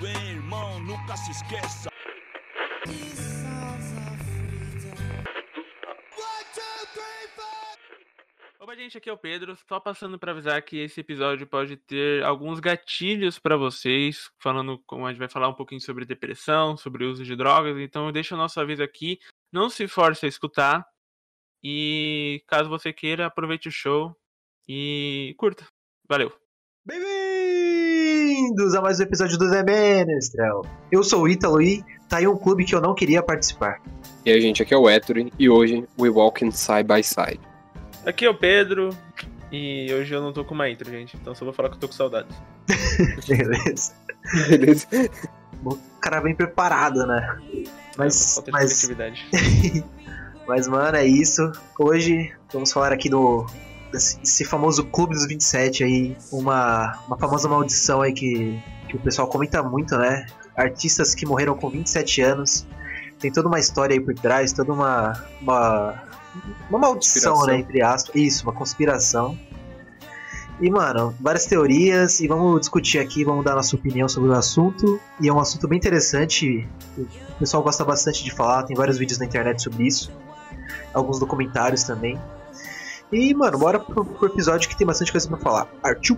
Bem, irmão, nunca se esqueça. Opa, gente, aqui é o Pedro. Só passando para avisar que esse episódio pode ter alguns gatilhos para vocês, falando como a gente vai falar um pouquinho sobre depressão, sobre uso de drogas. Então, deixa o nosso aviso aqui. Não se force a escutar. E caso você queira, aproveite o show e curta. Valeu. Bem-vindos a mais um episódio do The Menestrel. Eu sou o Ítalo e tá aí um clube que eu não queria participar. E aí, gente, aqui é o Ettore e hoje we walking side by side. Aqui é o Pedro. E hoje eu não tô com uma intro, gente. Então só vou falar que eu tô com saudades. Beleza. Beleza? O cara vem preparado, né? Mas, mas, mas, mano, é isso. Hoje vamos falar aqui do desse, desse famoso Clube dos 27 aí. Uma, uma famosa maldição aí que, que o pessoal comenta muito, né? Artistas que morreram com 27 anos. Tem toda uma história aí por trás, toda uma. uma, uma maldição, né? Entre aspas. Isso, uma conspiração. E, mano, várias teorias e vamos discutir aqui, vamos dar nossa opinião sobre o assunto. E é um assunto bem interessante, o pessoal gosta bastante de falar, tem vários vídeos na internet sobre isso, alguns documentários também. E, mano, bora pro, pro episódio que tem bastante coisa pra falar. Artiu!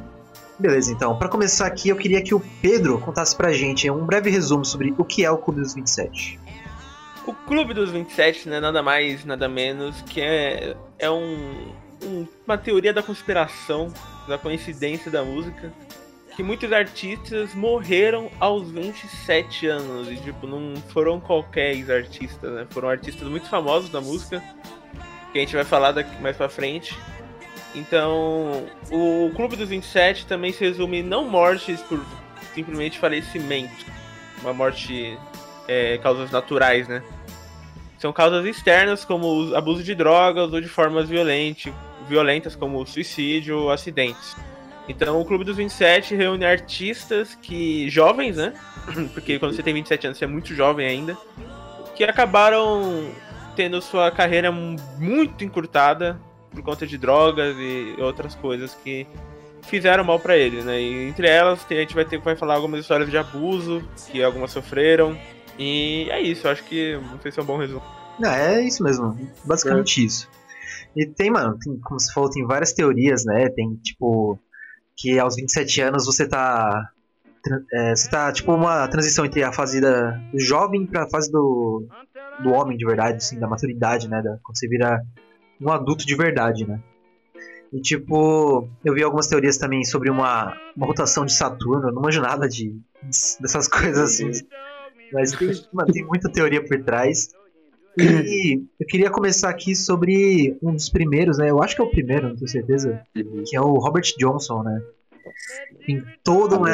Beleza, então, pra começar aqui, eu queria que o Pedro contasse pra gente um breve resumo sobre o que é o Clube dos 27. O Clube dos 27 não é nada mais, nada menos que é, é um, um- uma teoria da conspiração, da coincidência da música, que muitos artistas morreram aos 27 anos. E, tipo, não foram qualquer artistas, né? Foram artistas muito famosos da música, que a gente vai falar daqui mais pra frente. Então, o Clube dos 27 também se resume não mortes por simplesmente falecimento, uma morte é, causas naturais, né? São causas externas, como abuso de drogas ou de formas violente, violentas, como suicídio ou acidentes. Então, o Clube dos 27 reúne artistas que jovens, né? Porque quando você tem 27 anos, você é muito jovem ainda, que acabaram tendo sua carreira muito encurtada por conta de drogas e outras coisas que fizeram mal pra eles, né? E entre elas, a gente vai ter vai falar algumas histórias de abuso que algumas sofreram. E é isso, eu acho que não sei se é um bom resumo. Não, é isso mesmo, basicamente isso. E tem, mano, tem, como você falou, tem várias teorias, né? Tem, tipo, que aos 27 anos você tá. é, você tá, tipo, uma transição entre a fase da, do jovem pra fase do, do homem de verdade, assim, da maturidade, né? Da, quando você vira um adulto de verdade, né? E, tipo, eu vi algumas teorias também sobre uma, uma rotação de Saturno, eu não manjo nada de, dessas coisas assim. Mas tem, mano, tem muita teoria por trás. E eu queria começar aqui sobre um dos primeiros, né? Eu acho que é o primeiro, não tenho certeza. Que é o Robert Johnson, né? Tem todo uma.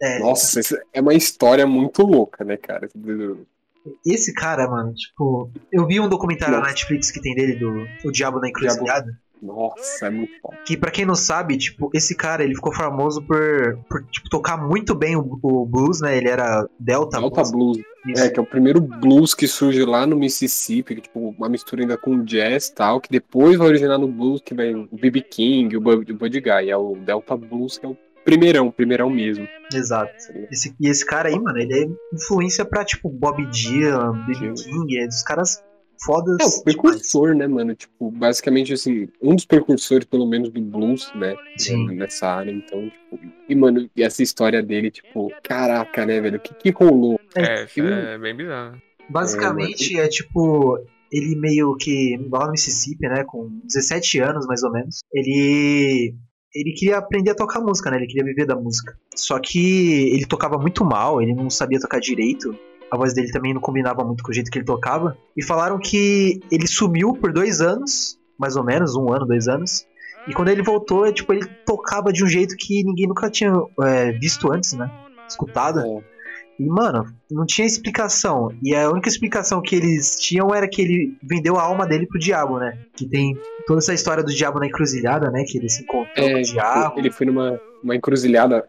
É, Nossa, isso é uma história muito louca, né, cara? esse cara, mano, tipo. Eu vi um documentário na Nossa. Netflix que tem dele do O Diabo na Encruzilhada. Nossa, é muito foda. Que pra quem não sabe, tipo, esse cara ele ficou famoso por, por tipo, tocar muito bem o, o blues, né? Ele era Delta, Delta Blues. Isso. É, que é o primeiro blues que surge lá no Mississippi, que, tipo, uma mistura ainda com jazz e tal, que depois vai originar no blues, que vem o B.B. King, o Bud, o Buddy Guy. É o Delta Blues, que é o primeirão, primeirão mesmo. Exato. Esse, e esse cara aí, mano, ele é influência pra, tipo, Bob Dylan, B.B. King, é dos caras fodas. É, o demais. precursor, né, mano? Tipo, basicamente, assim, um dos precursores, pelo menos, do blues, né? Sim. Nessa área, então, tipo... E, mano, e essa história dele, tipo, caraca, né, velho? O que que rolou? É, eu- é bem bizarro. Basicamente é tipo. Ele meio que. lá no Mississippi, né? Com 17 anos mais ou menos. Ele. Ele queria aprender a tocar música, né? Ele queria viver da música. Só que ele tocava muito mal, ele não sabia tocar direito. A voz dele também não combinava muito com o jeito que ele tocava. E falaram que ele sumiu por dois anos, mais ou menos, um ano, dois anos. E quando ele voltou, é, tipo, ele tocava de um jeito que ninguém nunca tinha é, visto antes, né? Escutado. É. E, mano, não tinha explicação. E a única explicação que eles tinham era que ele vendeu a alma dele pro diabo, né? Que tem toda essa história do diabo na encruzilhada, né? Que ele se encontrou com É, o diabo. ele foi numa uma encruzilhada.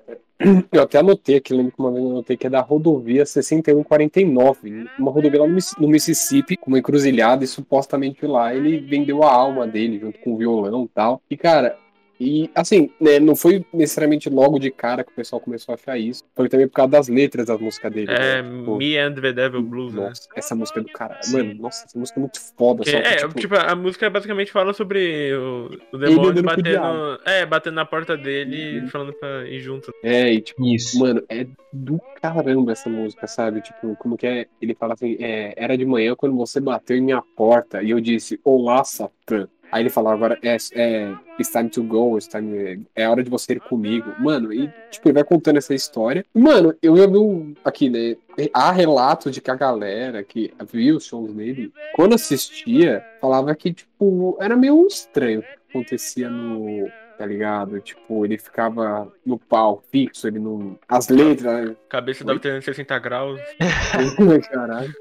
Eu até anotei aqui, lembro que uma vez eu anotei que é da rodovia 6149, uma rodovia lá no Mississippi, com uma encruzilhada, e supostamente lá ele vendeu a alma dele junto com o violão e tal. E cara, e assim, né, não foi necessariamente logo de cara que o pessoal começou a achar isso, foi também por causa das letras das músicas dele. É, né? Tipo, Me and the Devil Blues, né? Nossa, essa música é do cara. Sim. Mano, nossa, essa música é muito foda. Que só que, é, tipo, tipo, a música basicamente fala sobre o, o demônio batendo, é, batendo na porta dele Uhum. e falando pra ir junto. é, e tipo, Isso. Mano, é do caramba essa música, sabe? Tipo, como que é? Ele fala assim: é, era de manhã quando você bateu em minha porta e eu disse, Olá, Satã. Aí ele fala, agora é, é it's time to go, it's time, é hora de você ir comigo. Mano, e tipo, ele vai contando essa história. Mano, eu já vi aqui, né? Há relatos de que a galera que viu os shows dele, quando assistia, falava que, tipo, era meio estranho o que acontecia no, tá ligado? Tipo, ele ficava no pau fixo, ele não. As letras, né? Cabeça dava 360 graus. Caralho.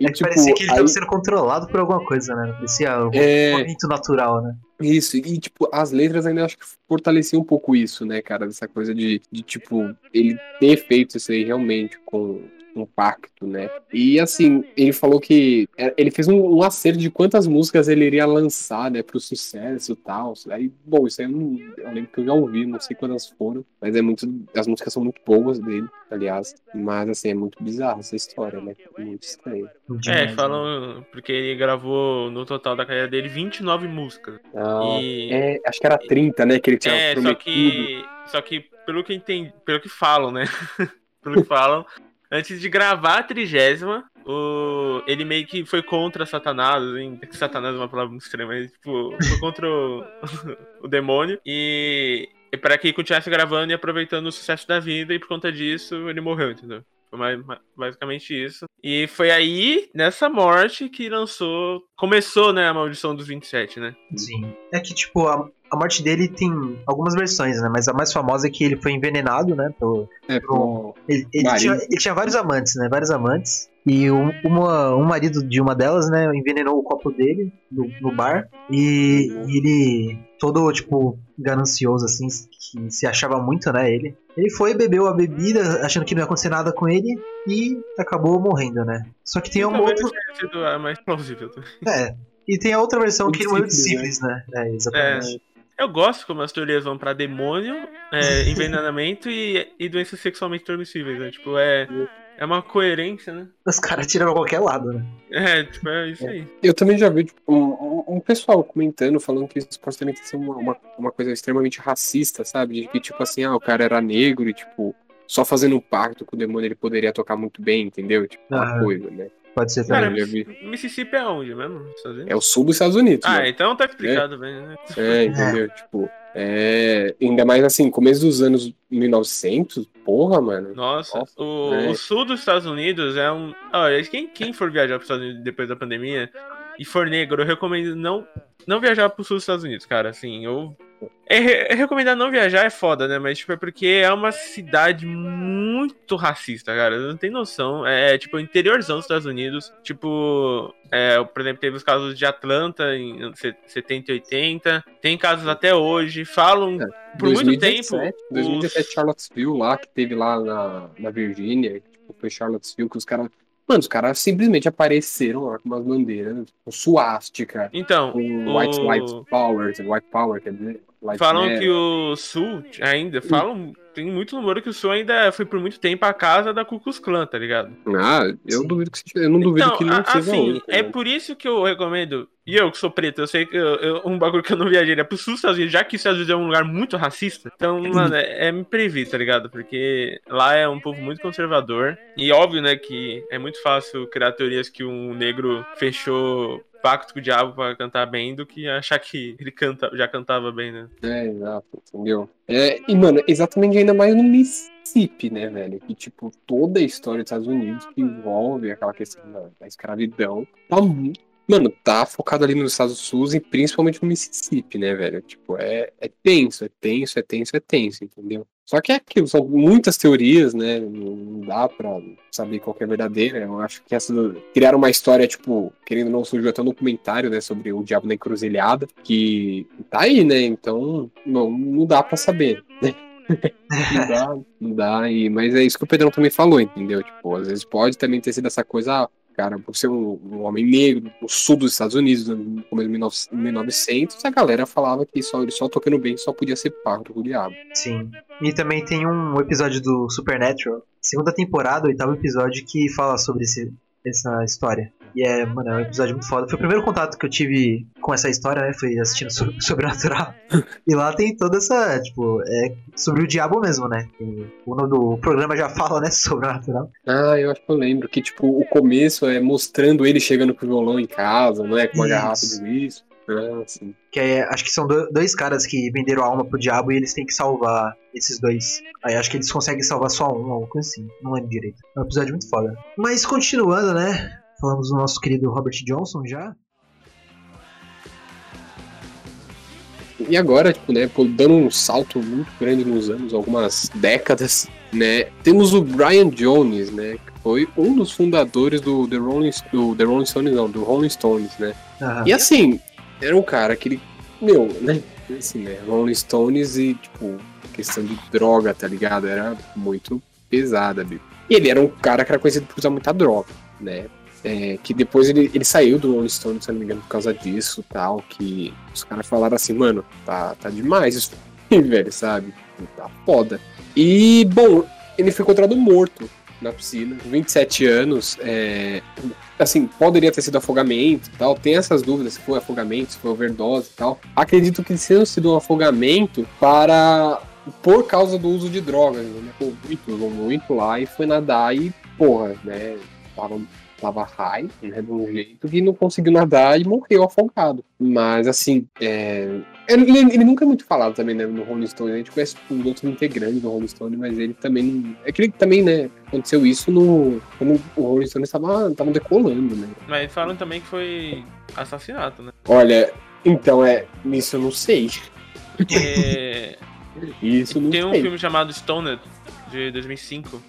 E, É que tipo, parecia que ele aí- tava sendo controlado por alguma coisa, né? Parecia um É. movimento natural, né? Isso, e tipo, as letras ainda acho que fortaleciam um pouco isso, né, cara? Dessa coisa de, de tipo, ele ter feito isso aí realmente com um pacto, né? E assim, ele falou que é, ele fez um, um acerto de quantas músicas ele iria lançar, né, pro sucesso e tal. Aí, bom, isso aí eu, não, eu lembro que eu já ouvi, não sei quantas foram, mas é muito. As músicas são muito boas dele, aliás. Mas assim, é muito bizarro essa história, né? Muito estranho. É, né? falam porque ele gravou no total da carreira dele 29 músicas. Ah, E é, acho que era 30, né? Que ele tinha É, só prometido. que. Só que pelo que entendi, pelo que falam, né? pelo que falam, antes de gravar a trigésima, o, ele meio que foi contra Satanás, assim, que Satanás é uma palavra muito estranha, mas tipo, foi contra o, o demônio e, e para que continuasse gravando e aproveitando o sucesso da vida, e por conta disso ele morreu, entendeu? Foi basicamente isso. E foi aí, nessa morte, que lançou. Começou, né, a maldição dos 27, né? Sim. É que, tipo, a, a morte dele tem algumas versões, né? Mas a mais famosa é que ele foi envenenado, né? Pelo, É, pro- ele, ele tinha, ele tinha vários amantes, né? Vários amantes. E um, uma, um marido de uma delas, né? Envenenou o copo dele no, no bar. E, e ele, todo, tipo, ganancioso, assim, que se achava muito, né? Ele. Ele foi, bebeu a bebida, achando que não ia acontecer nada com ele. E acabou morrendo, né? Só que tem uma Talvez outra. tenha sido a mais plausível. É. E tem a outra versão que ele morreu de Sífilis, sífilis, né? É, exatamente. Eu gosto como as teorias vão pra demônio, é, envenenamento e, e doenças sexualmente transmissíveis, né? Tipo, é, é uma coerência, né? Os caras tiram pra qualquer lado, né? É, tipo, é isso aí. Eu também já vi tipo, um, um- pessoal comentando, falando que isso supostamente ia ser uma, uma, uma coisa extremamente racista, sabe? De que, tipo assim, ah, o cara era negro e, tipo, só fazendo um pacto com o demônio ele poderia tocar muito bem, entendeu? Tipo, uma Aham. coisa, né? Pode ser Cara, também. vi. Mississippi é onde mesmo? É o sul dos Estados Unidos, Ah, né? então tá explicado bem, né? É, entendeu? Tipo, é... Ainda mais assim, começo dos anos 1900, porra, mano. Nossa, Nossa, o, é. o sul dos Estados Unidos é um. Olha, quem, quem for viajar para os Estados Unidos depois da pandemia e for negro, eu recomendo não, não viajar pro sul dos Estados Unidos, cara. Assim, eu. É, é recomendar não viajar é foda, né? Mas, tipo, é porque é uma cidade muito racista, cara. Não tem noção. É, tipo, o interiorzão dos Estados Unidos. Tipo, é, por exemplo, teve os casos de Atlanta em anos 70 e 80. Tem casos até hoje. Falam É, por muito 2017, tempo. 2017, os- Charlottesville lá, que teve lá na, na Virgínia, tipo, foi Charlottesville, que os caras. Mano, os caras simplesmente apareceram lá com umas bandeiras, com suástica, Então, com o- White Lives Power, White Power, quer dizer. Falam que o Sul ainda, falam, tem muito rumor que o Sul ainda foi por muito tempo a casa da Ku Klux Klan, tá ligado? Ah, eu Sim. duvido que seja- eu não duvido então, que não a- a assim, única, é né? por isso que eu recomendo, e eu que sou preto, eu sei que eu- eu- um bagulho que eu não viajaria pro Sul dos Estados Unidos, já que os Estados Unidos é um lugar muito racista, então, mano, é, é me prever, tá ligado? Porque lá é um povo muito conservador, e óbvio, né, que é muito fácil criar teorias que um negro fechou pacto com o diabo pra cantar bem do que achar que ele canta, já cantava bem, né? É, exato, entendeu? É, e, mano, exatamente ainda mais no Mississippi, né, velho? Que, tipo, toda a história dos Estados Unidos que envolve aquela questão da, da escravidão tá mu- Mano, tá focado ali nos Estados Unidos e principalmente no Mississippi, né, velho? Tipo, é, é tenso, é tenso, é tenso, é tenso, entendeu? Só que é aquilo, são muitas teorias, né? Não dá pra saber qual é verdadeira. Eu acho que essa. Criaram uma história, tipo, querendo não, surgiu até um documentário, né? Sobre o Diabo na Encruzilhada, que tá aí, né? Então, não, não dá pra saber, né? não dá, não dá. E, mas é isso que o Pedrão também falou, entendeu? Tipo, às vezes pode também ter sido essa coisa, ah, cara, por ser um, um, homem negro no sul dos Estados Unidos, no começo de 1900, a galera falava que só, ele só tocando bem só podia ser pacto com o diabo. Sim. E também tem um episódio do Supernatural, segunda temporada, oitavo episódio, que fala sobre esse, essa história. E é, mano, é um episódio muito foda. Foi o primeiro contato que eu tive com essa história, né? Foi assistindo so Sobrenatural. e lá tem toda essa, tipo, é sobre o diabo mesmo, né? O nome do programa já fala, né? Sobrenatural. Ah, eu acho que eu lembro. Que, tipo, o começo é mostrando ele chegando com o violão em casa, não é? Com uma Isso. garrafa de uísque. Ah, que é, acho que são dois caras que venderam a alma pro diabo e eles têm que salvar esses dois. Aí acho que eles conseguem salvar só um, alguma coisa assim. Não lembro direito. É um episódio muito foda. Mas continuando, né? Falamos do nosso querido Robert Johnson já. E agora, tipo, né, dando um salto muito grande nos anos, algumas décadas, né, temos o Brian Jones, né, que foi um dos fundadores do The Rolling, do The Rolling Stones, não, do Rolling Stones, né. Uhum. E assim, era um cara que ele, meu, né, assim, né, Rolling Stones e, tipo, questão de droga, tá ligado? Era muito pesada, bicho. E ele era um cara que era conhecido por usar muita droga, né? É, que depois ele, ele saiu do Rolling Stone, se não me engano, por causa disso tal. Que os caras falaram assim, mano, tá, tá demais isso aí, velho, sabe? Tá foda. E, bom, ele foi encontrado morto na piscina, 27 anos. É, assim, poderia ter sido afogamento e tal. Tem essas dúvidas se foi afogamento, se foi overdose e tal. Acredito que tenha sido um afogamento para. Por causa do uso de drogas, né? Pô, muito, muito lá e foi nadar e, porra, né? Tava tava high, né, de um jeito, que não conseguiu nadar e morreu afogado. Mas, assim, é... ele, ele, nunca é muito falado também, né, no Rolling Stone. A gente conhece um outro integrante do Rolling Stone, mas ele também. É que ele também, né, aconteceu isso no. Quando o Rolling Stone estava decolando, né. Mas falam também que foi assassinato, né? Olha, então, é. Isso eu não sei. Porque. isso não Tem um filme chamado Stoned, de 2005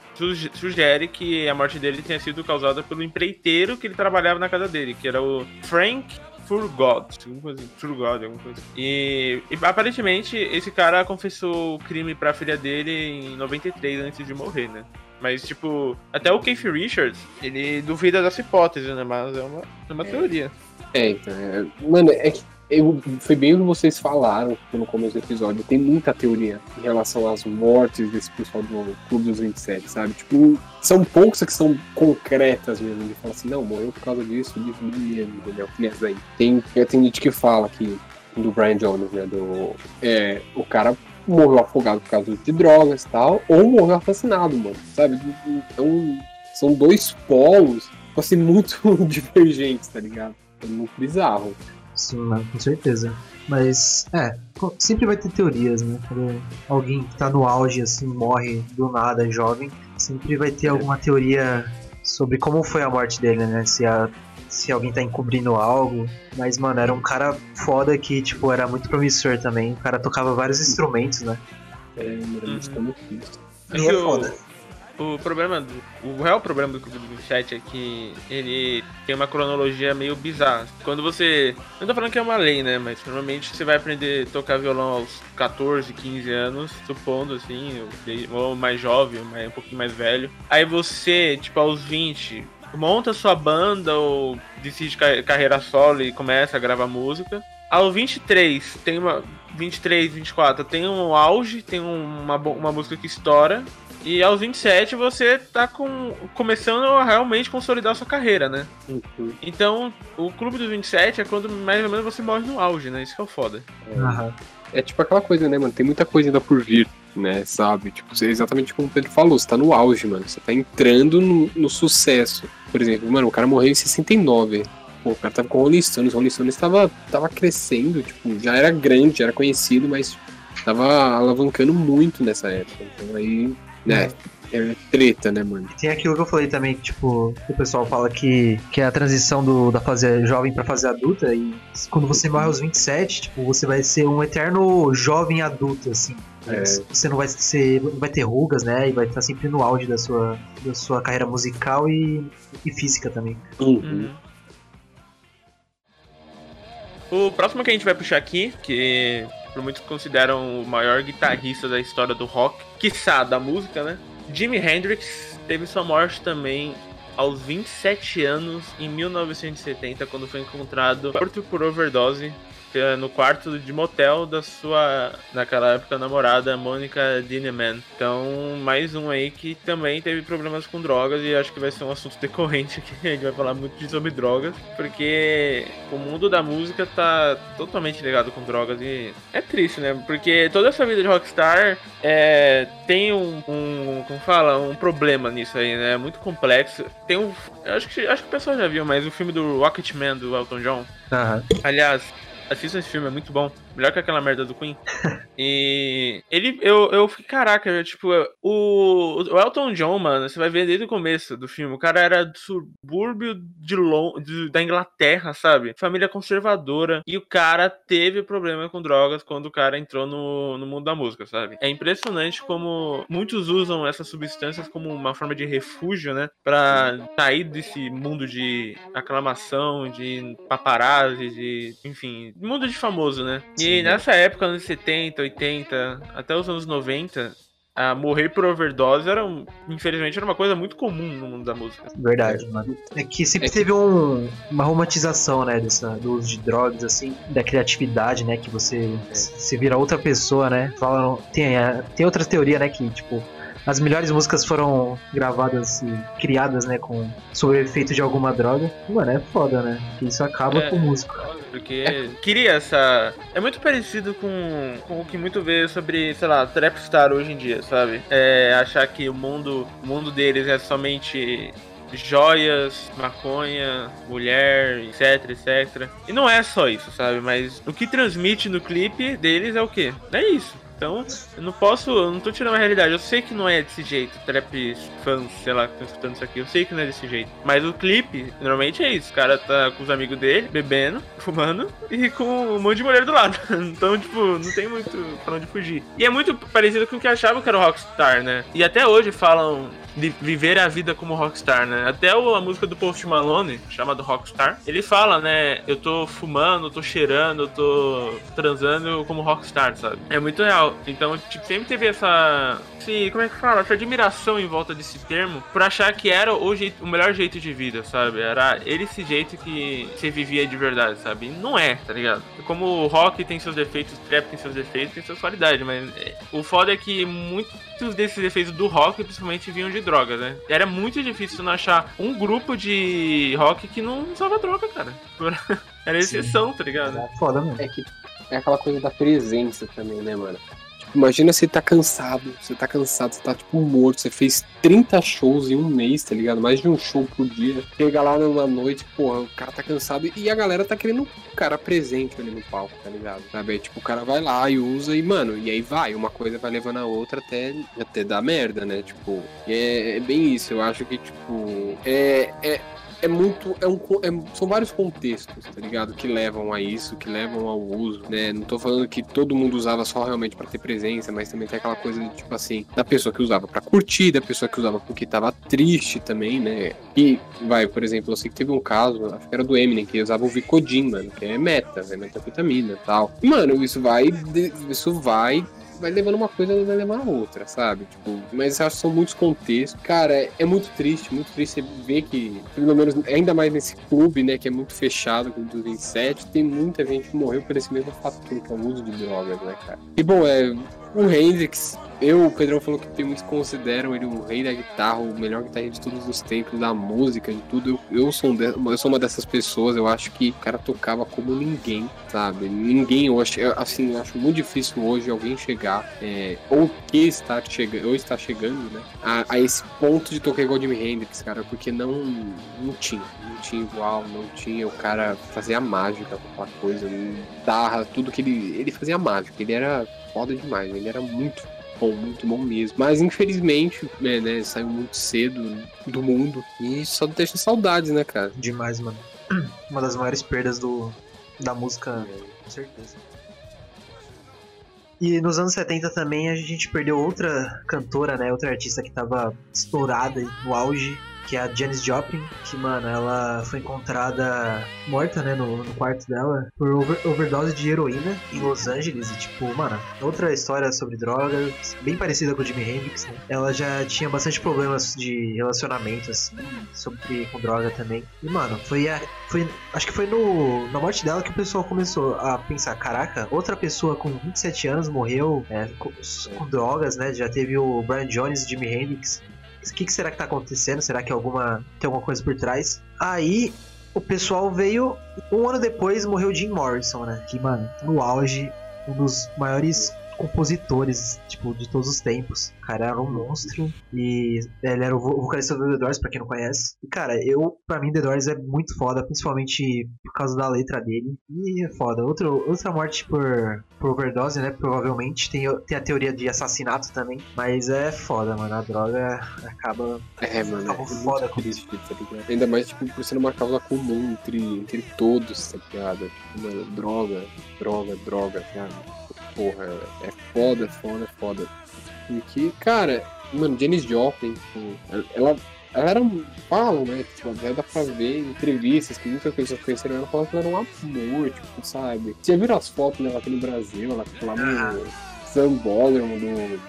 sugere que a morte dele tenha sido causada pelo empreiteiro que ele trabalhava na casa dele, que era o Frank Furgod, alguma assim, Furgod, alguma coisa. E, e, aparentemente esse cara confessou o crime pra filha dele em 93 antes de morrer, né? Mas, tipo, até o Keith Richards, ele duvida dessa hipótese, né? Mas é uma, é uma é. teoria. É, então, é, mano, é que eu, foi bem o que vocês falaram no começo do episódio. Tem muita teoria em relação às mortes desse pessoal do Clube dos 27, sabe? Tipo, são poucas que são concretas mesmo. Ele fala assim, não, morreu por causa disso, disso, entendeu? Nessa aí. Tem, tem gente que fala que do Brian Jones, né? Do, é, o cara morreu afogado por causa de drogas e tal, ou morreu assassinado, mano, sabe? Então, são dois polos, assim, muito divergentes, tá ligado? É muito bizarro. Sim, mano, com certeza. Mas, é, sempre vai ter teorias, né? Quando alguém que tá no auge, assim, morre do nada, jovem, sempre vai ter alguma teoria sobre como foi a morte dele, né? Se, a, se alguém tá encobrindo algo. Mas, mano, era um cara foda que, tipo, era muito promissor também. O cara tocava vários instrumentos, né? É, era muito uhum. E é foda. O problema, do, o real problema do Clube do 27 é que ele tem uma cronologia meio bizarra. Quando você. Não tô falando que é uma lei, né? Mas normalmente você vai aprender a tocar violão aos 14, 15 anos, supondo assim, ou mais jovem, ou um pouquinho mais velho. Aí você, tipo, aos 20, monta sua banda ou decide carreira solo e começa a gravar música. Aos 23, tem uma. 23, 24, tem um auge, tem uma, uma música que estoura. E aos 27 você tá com, começando a realmente consolidar a sua carreira, né? Uhum. Então, o clube dos 27 é quando mais ou menos você morre no auge, né? Isso que é o foda. É, uhum. é tipo aquela coisa, né, mano? Tem muita coisa ainda por vir, né? Sabe? Tipo, exatamente como o Pedro falou, você tá no auge, mano. Você tá entrando no, no sucesso. Por exemplo, mano, o cara morreu em 69. Pô, o cara tava com o Rolling Stones. O Rolling Stones tava, tava crescendo, tipo, já era grande, já era conhecido, mas tava alavancando muito nessa época. Então aí é, é treta, né, mano? Tem aquilo que eu falei também, que, tipo, o pessoal fala que, que é a transição do, da fase jovem pra fase adulta, e quando você morre aos 27, tipo, você vai ser um eterno jovem adulto, assim. É. Você não vai, ser, vai ter rugas, né? E vai estar sempre no auge da sua, da sua carreira musical e, e física também. Uhum. O próximo que a gente vai puxar aqui, que muitos consideram o maior guitarrista da história do rock, quiçá da música, né? Jimi Hendrix teve sua morte também aos 27 anos em 1970, quando foi encontrado morto por overdose no quarto de motel da sua, naquela época, namorada, Mônica Dineman. Então, mais um aí que também teve problemas com drogas e acho que vai ser um assunto decorrente aqui. A gente vai falar muito sobre drogas, porque o mundo da música tá totalmente ligado com drogas e é triste, né? Porque toda essa vida de rockstar é, tem um, um, como fala, um problema nisso aí, né? É muito complexo. Tem um, acho que acho que o pessoal já viu, mas o filme do Rocketman do Elton John. Aham. Aliás, assista esse filme, é muito bom. Melhor que aquela merda do Queen. e ele, eu, eu fiquei, caraca, eu, tipo, o, o Elton John, mano, você vai ver desde o começo do filme. O cara era do subúrbio de, Lon de da Inglaterra, sabe? Família conservadora. E o cara teve problema com drogas quando o cara entrou no, no mundo da música, sabe? É impressionante como muitos usam essas substâncias como uma forma de refúgio, né? Pra sair desse mundo de aclamação, de paparazzi, de. Enfim, mundo de famoso, né? E Sim. nessa época, anos 70, 80, até os anos 90, a morrer por overdose era, um- infelizmente, era uma coisa muito comum no mundo da música. Verdade, mano. É que sempre É que- teve um, uma romantização, né, dessa, do uso de drogas, assim, da criatividade, né, que você se vira outra pessoa, né. Falam, tem, a- tem outra teoria, né, que, tipo, as melhores músicas foram gravadas e criadas, né, com sob o efeito de alguma droga. Mano, é foda, né, que isso acaba É. com o Porque queria essa. É muito parecido com, com o que muito vê sobre, sei lá, Trapstar hoje em dia, sabe? É achar que o mundo, o mundo deles é somente joias, maconha, mulher, etc, etc. E não é só isso, sabe? Mas o que transmite no clipe deles é o quê? É isso. Então, eu não posso, eu não tô tirando a realidade. Eu sei que não é desse jeito. Trap fãs, sei lá, que estão escutando isso aqui, eu sei que não é desse jeito. Mas o clipe, normalmente é isso. O cara tá com os amigos dele, bebendo, fumando e com um monte de mulher do lado. Então, tipo, não tem muito pra onde fugir. E é muito parecido com o que achavam que era o Rockstar, né? E até hoje falam de viver a vida como rockstar, né? Até a música do Post Malone, chamada Rockstar, ele fala, né? Eu tô fumando, eu tô cheirando, eu tô transando como rockstar, sabe? É muito real. Então, tipo, sempre teve essa. Esse, como é que fala? Essa admiração em volta desse termo por achar que era o, jeito, o melhor jeito de vida, sabe? Era esse jeito que você vivia de verdade, sabe? E não é, tá ligado? Como o rock tem seus defeitos, o trap tem seus defeitos, tem suas qualidades, mas o foda é que muitos desses defeitos do rock principalmente vinham de drogas, né? Era muito difícil não achar um grupo de rock que não usava droga, cara. Era exceção, tá ligado? É foda mesmo. É que é aquela coisa da presença também, né, mano? Imagina você tá cansado, você tá cansado, você tá tipo morto, você fez 30 shows em um mês, tá ligado? Mais de um show por dia. Chega lá numa noite, porra, o cara tá cansado e a galera tá querendo o cara presente ali no palco, tá ligado? Sabe? Tipo, o cara vai lá e usa e, mano, e aí vai, uma coisa vai levando a outra até, até dar merda, né? Tipo, é, é bem isso, eu acho que, tipo, é, é, é muito. É um, é- são vários contextos, tá ligado? Que levam a isso, que levam ao uso, né? Não tô falando que todo mundo usava só realmente pra ter presença, mas também tem aquela coisa de, tipo assim, da pessoa que usava pra curtir, da pessoa que usava porque tava triste também, né? E, vai, por exemplo, eu sei que teve um caso, acho que era do Eminem, que usava o Vicodin, mano, que é meta, é metafetamina e tal. Mano, isso vai. Isso vai vai levando uma coisa vai levando a outra, sabe? Tipo, mas acho que são muitos contextos. Cara, é, é muito triste, muito triste você ver que, pelo menos, ainda mais nesse clube, né, que é muito fechado, com dos 27, tem muita gente que morreu por esse mesmo fator, que é o uso de drogas, né, cara? E bom, é. O Hendrix, eu, o Pedrão falou que tem muitos consideram ele o rei da guitarra, o melhor guitarrista de todos os tempos, da música, de tudo. Eu, eu, sou, um de- eu sou uma dessas pessoas, eu acho que o cara tocava como ninguém, sabe? Ninguém, eu acho, eu, assim, eu acho muito difícil hoje alguém chegar, é, ou que está chegando, ou está chegando, né, a, a esse ponto de tocar igual Jimi Hendrix, cara, porque não, não tinha, não tinha igual, não tinha, o cara fazia mágica com aquela coisa, guitarra, tudo que ele, ele fazia mágica, ele era foda demais, ele era muito bom, muito bom mesmo. Mas infelizmente, né, né, saiu muito cedo do mundo e só deixa saudades, né, cara? Demais, mano. Uma das maiores perdas do, da música, com certeza. E nos anos 70 também a gente perdeu outra cantora, né? Outra artista que tava estourada no auge, que é a Janis Joplin, que, mano, ela foi encontrada morta, né, no, no quarto dela por over- overdose de heroína em Los Angeles. E, tipo, mano, outra história sobre drogas, bem parecida com o Jimi Hendrix, né? Ela já tinha bastante problemas de relacionamento, assim, sobre com droga também. E, mano, foi a. Foi, acho que foi no, na morte dela que o pessoal começou a pensar: caraca, outra pessoa com 27 anos morreu é, com, com drogas, né? Já teve o Brian Jones Jimi Hendrix. O que, que será que tá acontecendo? Será que alguma, tem alguma coisa por trás? Aí o pessoal veio. Um ano depois morreu Jim Morrison, né? Que, mano, no auge, um dos maiores compositores, tipo, de todos os tempos. O cara era um monstro e ele era o vo- vocalista do The Doors, pra quem não conhece. E, cara, eu, pra mim, The Doors é muito foda, principalmente por causa da letra dele. E é foda. Outro, outra morte por, por overdose, né? Provavelmente. Tem, tem a teoria de assassinato também. Mas é foda, mano. A droga acaba. É, mano, é Tava muito foda com triste, tá ligado? Ainda mais, tipo, por ser uma causa comum entre, entre todos, tá ligado? Tipo, mano, droga, droga, droga, tá ligado? Porra, é foda, é foda, é foda. Porque, cara, mano, Janis Joplin, tipo, ela, ela era um. Falam, né? Tipo, até dá pra ver em entrevistas que muitas pessoas conheceram ela, falam que ela era um amor, tipo, sabe? Você já viram as fotos dela aqui no Brasil, ela tipo, lá no Sambódromo do.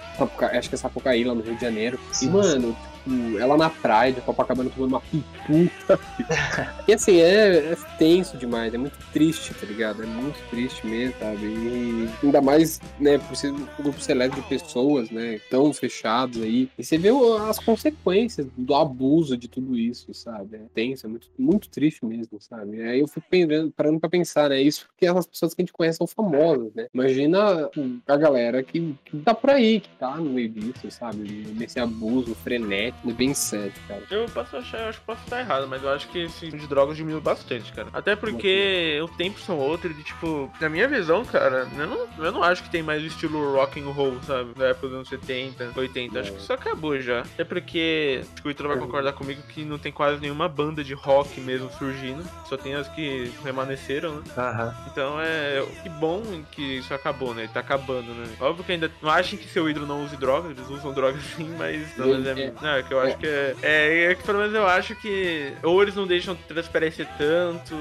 Acho que é Sapucaí, lá no Rio de Janeiro. E, mano, tipo, ela na praia de Copacabana tomando uma piputa. e assim, é, é tenso demais, é muito triste, tá ligado? É muito triste mesmo, sabe? E ainda mais, né, por ser um grupo seleto de pessoas, né, tão fechados aí. E você vê as consequências do abuso de tudo isso, sabe? É tenso, é muito, muito triste mesmo, sabe? Aí eu fico pensando, parando pra pensar, né? Isso porque as pessoas que a gente conhece são famosas, né? Imagina a galera que, que tá por aí, que tá no meio disso, sabe? Nesse abuso frenético, é bem sério, cara. Eu posso achar, eu acho que posso estar errado, mas eu acho que esse de drogas diminuiu bastante, cara. Até porque os tempos são outros, de tipo, na minha visão, cara, eu não, eu não acho que tem mais o estilo rock and roll, sabe? Da época dos anos 70, 80. Acho que isso acabou já. Até porque, acho que o Ítalo vai concordar comigo que não tem quase nenhuma banda de rock mesmo surgindo. Só tem as que permaneceram, né? Aham. Então é. Que bom que isso acabou, né? Tá acabando, né? Óbvio que ainda. Não achem que seu ídolo não use drogas, eles usam drogas sim, mas. Menos é, É. que eu acho que é. É, é que pelo menos eu acho que. Ou eles não deixam transparecer tanto,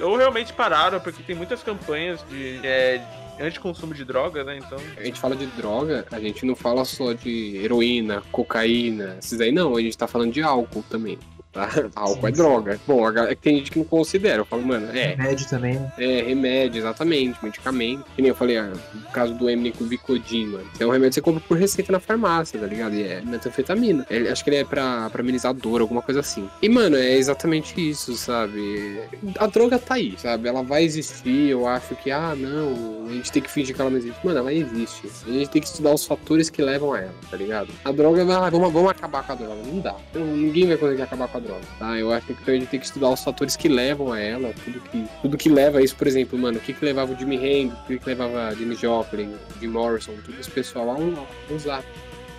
ou, ou realmente pararam, porque tem muitas campanhas de. É, anti-consumo de drogas, né? Então. A gente fala de droga, a gente não fala só de heroína, cocaína, esses aí não, a gente tá falando de álcool também. Tá? Álcool é droga. Bom, galera- tem gente que não considera. Eu falo, mano, é, Remédio também, é remédio, exatamente, medicamento. Que nem eu falei, ah, no caso do Eminem com Vicodin, mano. É um remédio que você compra por receita na farmácia, tá ligado? E é metanfetamina. Ele- acho que ele é pra, pra amenizar a dor, alguma coisa assim. E, mano, é exatamente isso, sabe? A droga tá aí, sabe? Ela vai existir. Eu acho que, ah, não, a gente tem que fingir que ela não existe. Mano, ela existe. A gente tem que estudar os fatores que levam a ela, tá ligado? A droga, ah, vamos, vamos acabar com a droga. Não dá. Então, ninguém vai conseguir acabar com a droga, tá? Eu acho que a gente tem que estudar os fatores que levam a ela, tudo que, tudo que leva a isso, por exemplo, mano, o que que levava o Jimmy Hendrix, o que que levava Jimmy Joplin, Jim Morrison, tudo esse pessoal a usar.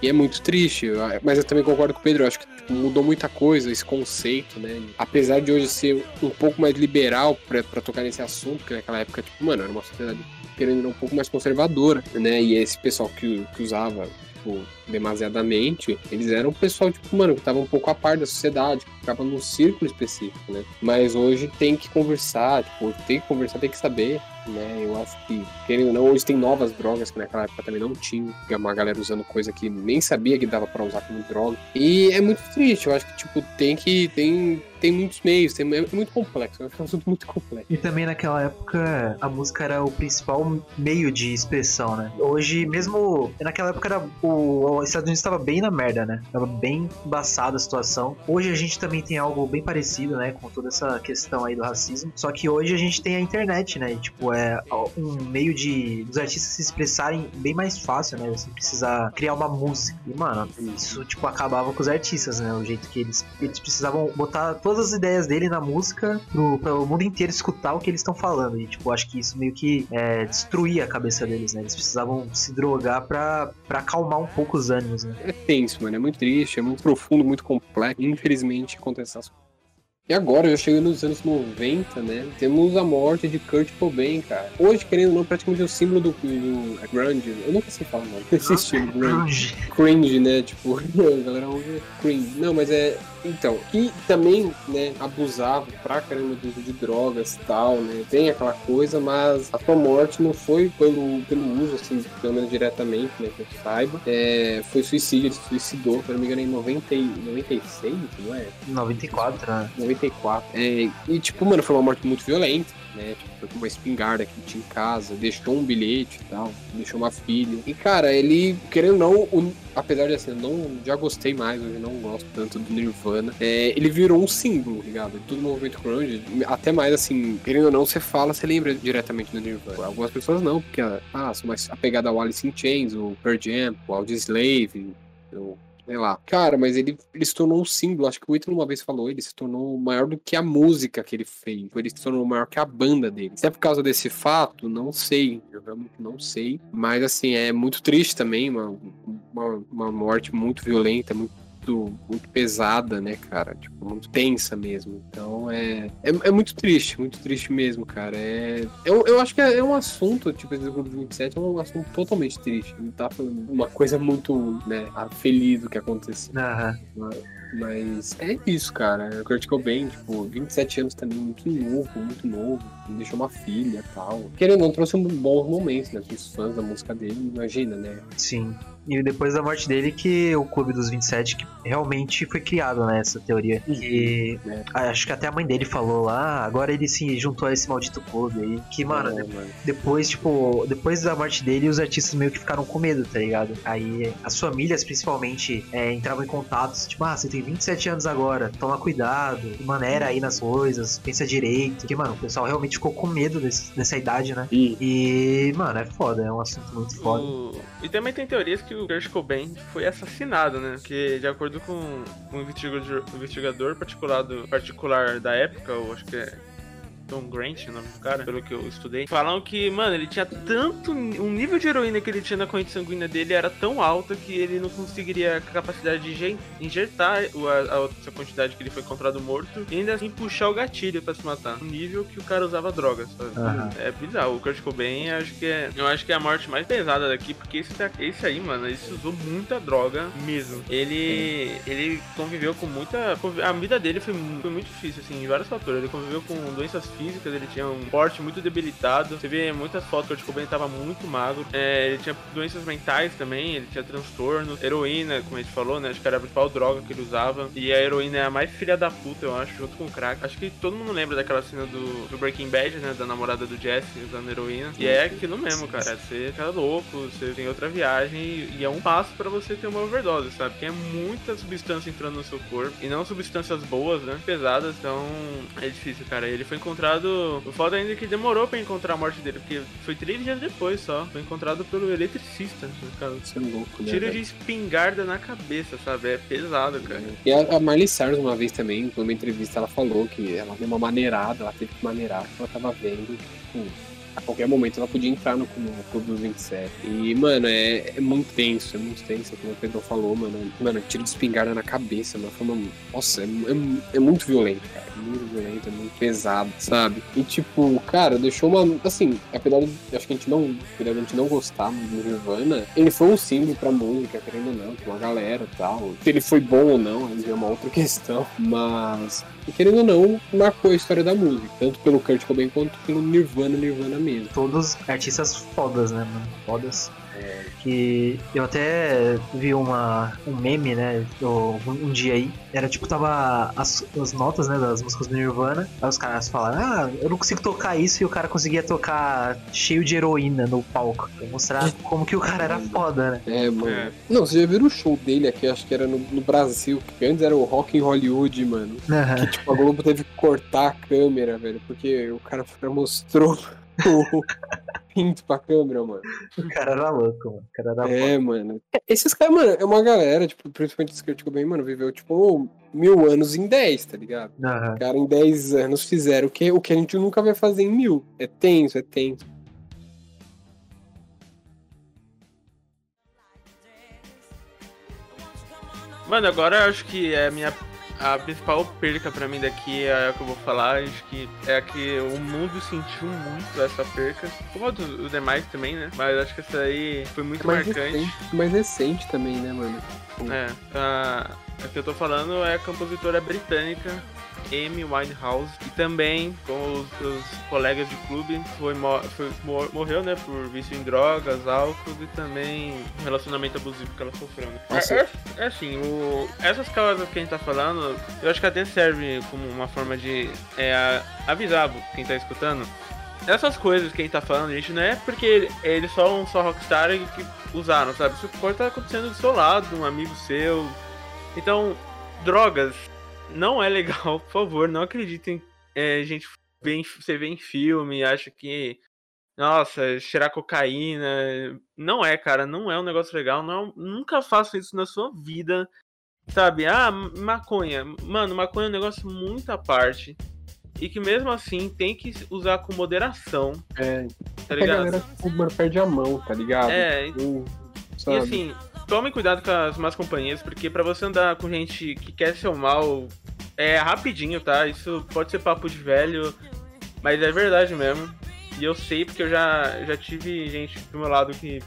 E é muito triste, mas eu também concordo com o Pedro, acho que tipo, mudou muita coisa esse conceito, né? Apesar de hoje ser um pouco mais liberal pra tocar nesse assunto, que naquela época, tipo, mano, era uma sociedade querendo um pouco mais conservadora, né? E esse pessoal que, que usava, tipo, demasiadamente, eles eram um pessoal, tipo, mano, que tava um pouco a par da sociedade, que ficava num círculo específico, né? Mas hoje tem que conversar, tipo, tem que conversar, tem que saber, né? Eu acho que, querendo ou não, hoje tem novas drogas que naquela época também não tinha. Tem uma galera usando coisa que nem sabia que dava pra usar como droga. E é muito triste, eu acho que, tipo, tem que. Tem, tem muitos meios, tem, é muito complexo, é um assunto muito complexo. E também naquela época a música era o principal meio de expressão, né? Hoje, mesmo naquela época era o, os Estados Unidos estava bem na merda, né? Tava bem embaçada a situação. Hoje a gente também tem algo bem parecido, né? Com toda essa questão aí do racismo. Só que hoje a gente tem a internet, né? E, tipo, é um meio de dos artistas se expressarem bem mais fácil, né? Você precisar criar uma música. E, mano, isso, tipo, acabava com os artistas, né? O jeito que eles, eles precisavam botar todas as ideias dele na música pro, pro mundo inteiro escutar o que eles estão falando. E, tipo, acho que isso meio que é, destruía a cabeça deles, né? Eles precisavam se drogar pra, pra acalmar um pouco os ânimos, né? É tenso, mano, é muito triste, é muito profundo, muito complexo. Infelizmente, acontece essas E agora, já chegando nos anos 90, né? Temos a morte de Kurt Cobain, cara. Hoje, querendo ou não, praticamente o símbolo do, do grunge. Eu nunca sei falar o nome desse estilo, grunge. Cringe, né? Tipo, a galera é cringe. Não, mas é então, que também, né, abusava pra caramba do uso de drogas e tal, né? Tem aquela coisa, mas a sua morte não foi pelo, pelo uso, assim, pelo menos diretamente, né, que eu saiba. É, foi suicídio, ele se suicidou, se não me engano, em 90, 96, não é? 94, né? 94. É, e, tipo, mano, foi uma morte muito violenta né? Tipo, foi com uma espingarda que tinha em casa, deixou um bilhete e tal, deixou uma filha. E, cara, ele, querendo ou não, o, apesar de assim, eu não, já gostei mais, hoje não gosto tanto do Nirvana, é, ele virou um símbolo, ligado? Todo o movimento grunge, até mais assim, querendo ou não, você fala, você lembra diretamente do Nirvana. Algumas pessoas não, porque, ah, são mais apegada ao Alice in Chains, o Pearl Jam, o Audioslave, o sei lá. Cara, mas ele, ele se tornou um símbolo. Acho que o Ítalo uma vez falou, ele se tornou maior do que a música que ele fez. Ele se tornou maior que a banda dele. Se é por causa desse fato, não sei. Eu não sei. Mas assim, é muito triste também, uma, uma, uma morte muito violenta, muito muito, muito pesada, né, cara? Tipo, muito tensa mesmo. Então é, é, é muito triste, muito triste mesmo, cara. É, eu, eu acho que é, é um assunto, tipo, esse grupo 27 é um assunto totalmente triste. Não tá falando uma coisa muito, né, feliz do que aconteceu. Mas, mas é isso, cara. O Kurt Cobain, tipo, 27 anos também, muito novo, muito novo. Deixou uma filha e tal. Querendo ou não, trouxe um bons momentos, né? Os fãs da música dele, imagina, né? Sim. E depois da morte dele que o Clube dos 27 que realmente foi criado, né, essa teoria. E É. acho que até a mãe dele falou lá, agora ele se juntou a esse maldito clube aí. Que, mano, É, mano. depois, tipo, depois da morte dele, os artistas meio que ficaram com medo, tá ligado? Aí as famílias, principalmente, é, entravam em contato, tipo, ah, você tem 27 anos agora, toma cuidado, maneira aí nas coisas, pensa direito. Porque, mano, o pessoal realmente ficou com medo desse- dessa idade, né? E E, mano, é foda, é um assunto muito foda. O- E também tem teorias que o Kurt Cobain foi assassinado, né? Porque, de acordo com um investigador, investigador particular, do, particular da época, eu acho que é Tom Grant, o nome do cara, pelo que eu estudei, falam que, mano, ele tinha tanto. Um nível de heroína que ele tinha na corrente sanguínea dele era tão alta que ele não conseguiria a capacidade de inje- injetar o- a, a quantidade que ele foi encontrado morto e ainda assim puxar o gatilho pra se matar. Um nível que o cara usava drogas? Aham. É bizarro. O Kurt Cobain, acho que é, eu acho que é a morte mais pesada daqui, porque esse, da- esse aí, mano, ele usou muita droga mesmo. Ele, ele conviveu com muita. A vida dele foi, foi muito difícil, assim, em vários fatores. Ele conviveu com doenças físicas, ele tinha um porte muito debilitado. Você vê muitas fotos que o Kurt Cobain tava muito magro. É, ele tinha doenças mentais também, ele tinha transtornos. Heroína, como a gente falou, né? Acho que era a principal droga que ele usava. E a heroína é a mais filha da puta, eu acho, junto com o crack. Acho que todo mundo lembra daquela cena do, do Breaking Bad, né? Da namorada do Jesse usando heroína. E é aquilo mesmo, cara. Você fica louco, você tem outra viagem e, e é um passo pra você ter uma overdose, sabe? Porque é muita substância entrando no seu corpo. E não substâncias boas, né? Pesadas, então é difícil, cara. Ele foi encontrado. O foda ainda é que demorou pra encontrar a morte dele, porque foi três dias depois só. Foi encontrado pelo eletricista, no caso. Você é louco, né? Tiro de espingarda na cabeça, sabe? É pesado, cara. E a, a Miley Cyrus, uma vez também, numa entrevista, ela falou que ela deu uma maneirada, ela teve que maneirar, que ela tava vendo, tipo, a qualquer momento ela podia entrar no, no Clube dos 27. E, mano, é, é muito tenso, é muito tenso, como o Pedro falou, mano. Mano, tiro de espingarda na cabeça, mano. Foi uma, nossa, é, é, é muito violento, cara. É muito violento, é muito pesado, sabe? E, tipo, cara, deixou uma. Assim, apesar de. Acho que a gente não. Apesar de a gente não gostar muito do Nirvana, ele foi um símbolo pra música, querendo ou não, pra uma galera e tal. Se ele foi bom ou não, é uma outra questão. Mas. E querendo ou não, marcou a história da música, tanto pelo Kurt Cobain quanto pelo Nirvana, Nirvana mesmo. Todos artistas fodas, né, mano? Fodas. Que eu até vi uma, um meme, né, um, um dia aí. Era tipo, tava as, as notas, né, das músicas do Nirvana. Aí os caras falaram, ah, eu não consigo tocar isso. E o cara conseguia tocar cheio de heroína no palco. Pra mostrar como que o cara era foda, né? É, mano. É. Não, você já viram o show dele aqui, acho que era no, no Brasil, que antes era o Rock em Hollywood, mano. Que tipo, a Globo teve que cortar a câmera, velho, porque o cara mostrou pinto pra câmera, mano. O cara era louco, mano. O cara era. É, mano. Esses caras, mano, é uma galera, tipo, principalmente esse Kurt Cobain, mano, viveu, tipo, mil anos em 10, tá ligado? Aham. O cara em 10 anos fizeram o que, o que a gente nunca vai fazer em mil. É tenso, é tenso. Mano, agora eu acho que é a minha a principal perca pra mim daqui é a que eu vou falar, acho que é a que o mundo sentiu muito essa perca. Como os demais também, né? Mas acho que essa aí foi muito É mais marcante. recente, mais recente também, né, mano? É, a, a que eu tô falando é a compositora britânica Amy Winehouse, e também, com os, os colegas de clube, foi, foi- mor- morreu, né, por vício em drogas, álcool e também um relacionamento abusivo que ela sofreu, né? É, é- é assim, o- essas causas que a gente tá falando, eu acho que até serve como uma forma de é, avisar quem tá escutando essas coisas que a gente tá falando, gente, não é porque ele- eles são só rockstar que usaram, sabe? Isso pode estar acontecendo do seu lado, um amigo seu. Então, drogas não é legal, por favor, não acreditem. É, gente, vê em- você vê em filme, acha que. Nossa, cheirar cocaína. Não é, cara, não é um negócio legal. Não, nunca faça isso na sua vida. Sabe? Ah, maconha. Mano, maconha é um negócio muito à parte. E que mesmo assim tem que usar com moderação, É, tá a ligado? galera tipo, mano, perde a mão, tá ligado? É, Tipo, E assim, tome cuidado com as más companhias, porque pra você andar com gente que quer seu mal, é rapidinho, tá? Isso pode ser papo de velho, mas é verdade mesmo. E eu sei porque eu já, já tive gente do meu lado que,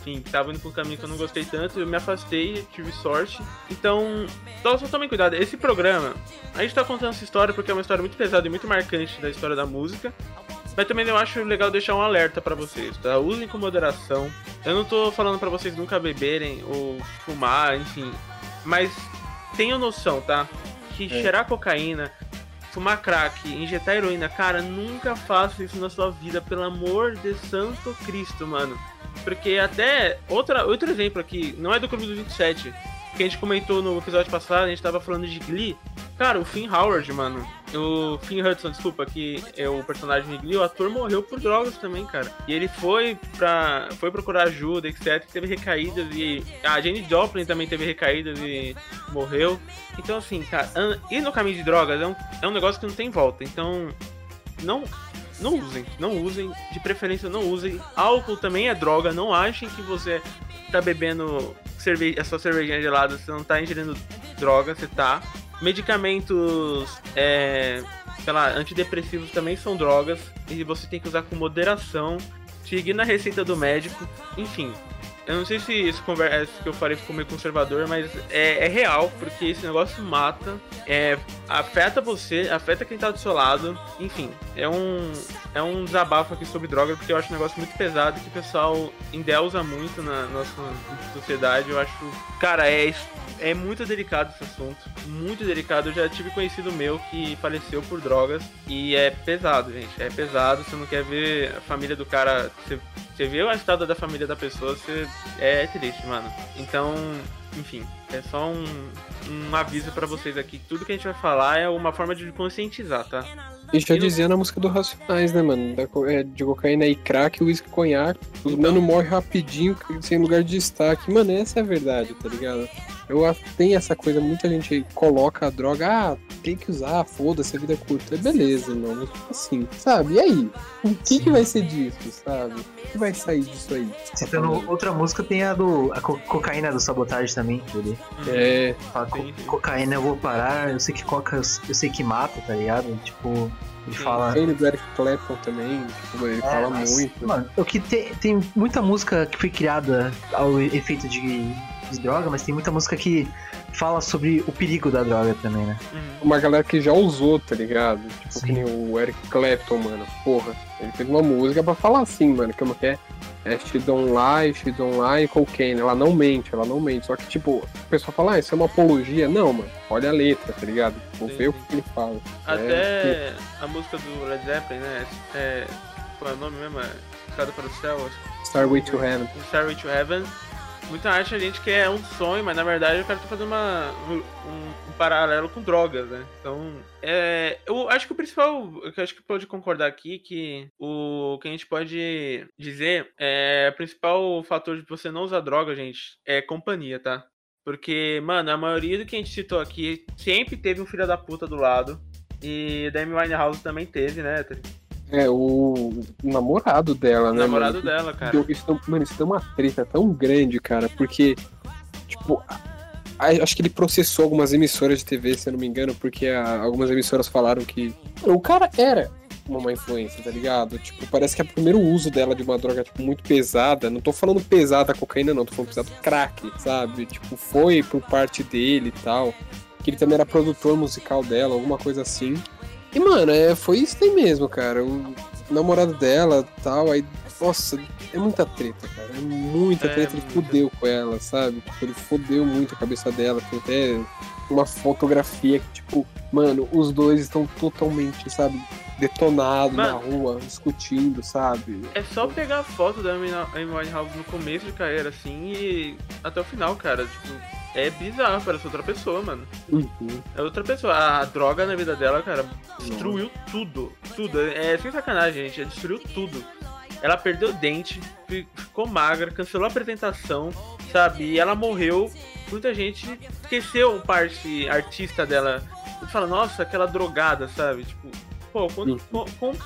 enfim, tava indo pra um caminho que eu não gostei tanto, eu me afastei, tive sorte. Então, só, só tomem cuidado. Esse programa, a gente tá contando essa história porque é uma história muito pesada e muito marcante da história da música. Mas também eu acho legal deixar um alerta pra vocês, tá? Usem com moderação. Eu não tô falando pra vocês nunca beberem ou fumar, enfim. Mas tenham noção, tá? Que É. cheirar cocaína, fumar crack, injetar heroína, cara, nunca faça isso na sua vida, pelo amor de Santo Cristo, mano. Porque até. Outra, outro exemplo aqui, não é do Clube dos 27, que a gente comentou no episódio passado, a gente tava falando de Glee. Cara, o Finn Howard, mano. O Finn Hudson, desculpa, que é o personagem de Glee, o ator morreu por drogas também, cara. E ele foi pra. foi procurar ajuda, etc. Teve recaídas e. A Jane Joplin também teve recaídas e morreu. Então, assim, cara, an- ir no caminho de drogas é um, é um negócio que não tem volta. Então, não. Não usem, não usem, de preferência não usem. Álcool também é droga, não achem que você tá bebendo cerve a sua cervejinha gelada, você não tá ingerindo droga, você tá. Medicamentos, é, lá, antidepressivos também são drogas e você tem que usar com moderação, seguindo a receita do médico, enfim. Eu não sei se isso, conver- isso que eu falei ficou meio conservador, mas é, é real, porque esse negócio mata, é, afeta você, afeta quem tá do seu lado, enfim, é um, é um desabafo aqui sobre droga, porque eu acho um negócio muito pesado que o pessoal endeusa muito na nossa sociedade. Eu acho, cara, é, é muito delicado esse assunto, muito delicado. Eu já tive conhecido meu que faleceu por drogas e é pesado, gente, é pesado. Você não quer ver a família do cara, você, você vê o estado da família da pessoa, você é triste, mano. Então, enfim, é só um, um aviso pra vocês aqui. Tudo que a gente vai falar é uma forma de conscientizar, tá? E já dizia na música do Racionais, né, mano? Da é, de cocaína e crack, uísque, conhaque. Os Então. mano morrem rapidinho, sem lugar de destaque. Mano, essa é a verdade, tá ligado? Eu a- tem essa coisa, muita gente coloca a droga, ah, tem que usar, foda-se, a vida é curta. Beleza, mano. Tipo assim, sabe? E aí? O que, que vai ser disso, sabe? O que vai sair disso aí? Citando outra música, tem a do. A co- cocaína do sabotagem também. que Ele É, fala, co- cocaína eu vou parar, eu sei que coca eu sei que mata, tá ligado? Tipo, ele fala. tem do Eric Clapton também, tipo, ele É, fala mas, muito. Mano, o que tem, tem muita música que foi criada ao efeito de, de droga, mas tem muita música que fala sobre o perigo da droga também, né? Uhum. uma galera que já usou, tá ligado? Tipo, Sim. que nem o Eric Clapton, mano. Porra, ele fez uma música pra falar assim, mano, que é uma que é, é She Don't Lie, She Don't Lie, Cocaine. Ela não mente, ela não mente. Só que, tipo, o pessoal fala, ah, isso é uma apologia. Não, mano, olha a letra, tá ligado? Tipo, Sim, vê o que ele fala. É, Até a música do Led Zeppelin, né? É, qual é o nome mesmo? É Escada para o Céu? acho Starway to Heaven. Starway to Heaven. Muita acha a gente que é um sonho, mas na verdade o cara tá fazendo uma, um, um paralelo com drogas, né? Então, é, eu acho que o principal, que eu acho que pode concordar aqui, que o que a gente pode dizer é o principal fator de você não usar droga, gente, é companhia, tá? Porque, mano, a maioria do que a gente citou aqui sempre teve um filho da puta do lado. E da Amy Winehouse também teve, né? É, o namorado dela, O né? namorado mano? dela, cara. Isso, mano, isso deu uma treta tão grande, cara, porque, tipo, acho que ele processou algumas emissoras de TV, se eu não me engano, porque a- algumas emissoras falaram que o cara era uma má influência, tá ligado? Tipo, parece que é o primeiro uso dela de uma droga tipo, muito pesada. Não tô falando pesada cocaína, não, tô falando pesado crack, sabe? Tipo, foi por parte dele e tal. Que ele também era produtor musical dela, alguma coisa assim. E, mano, é, foi isso aí mesmo, cara. O namorado dela tal, aí. Nossa, é muita treta, cara. É muita É, treta. Ele muita. fudeu com ela, sabe? Ele fudeu muito a cabeça dela. Tem até uma fotografia que, tipo, mano, os dois estão totalmente, sabe, detonados na rua, discutindo, sabe? É só pegar a foto da Amy Winehouse no começo de carreira, assim, e até o final, cara. Tipo, é bizarro, parece outra pessoa, mano. Uhum. É outra pessoa. A droga na vida dela, cara, destruiu tudo. Tudo. É sem sacanagem, gente. Ela destruiu tudo. Ela perdeu o dente, fi- ficou magra, cancelou a apresentação, sabe? E ela morreu. Muita gente esqueceu parte artista dela. Você fala, nossa, aquela drogada, sabe? Tipo, pô, quão, quão, quão-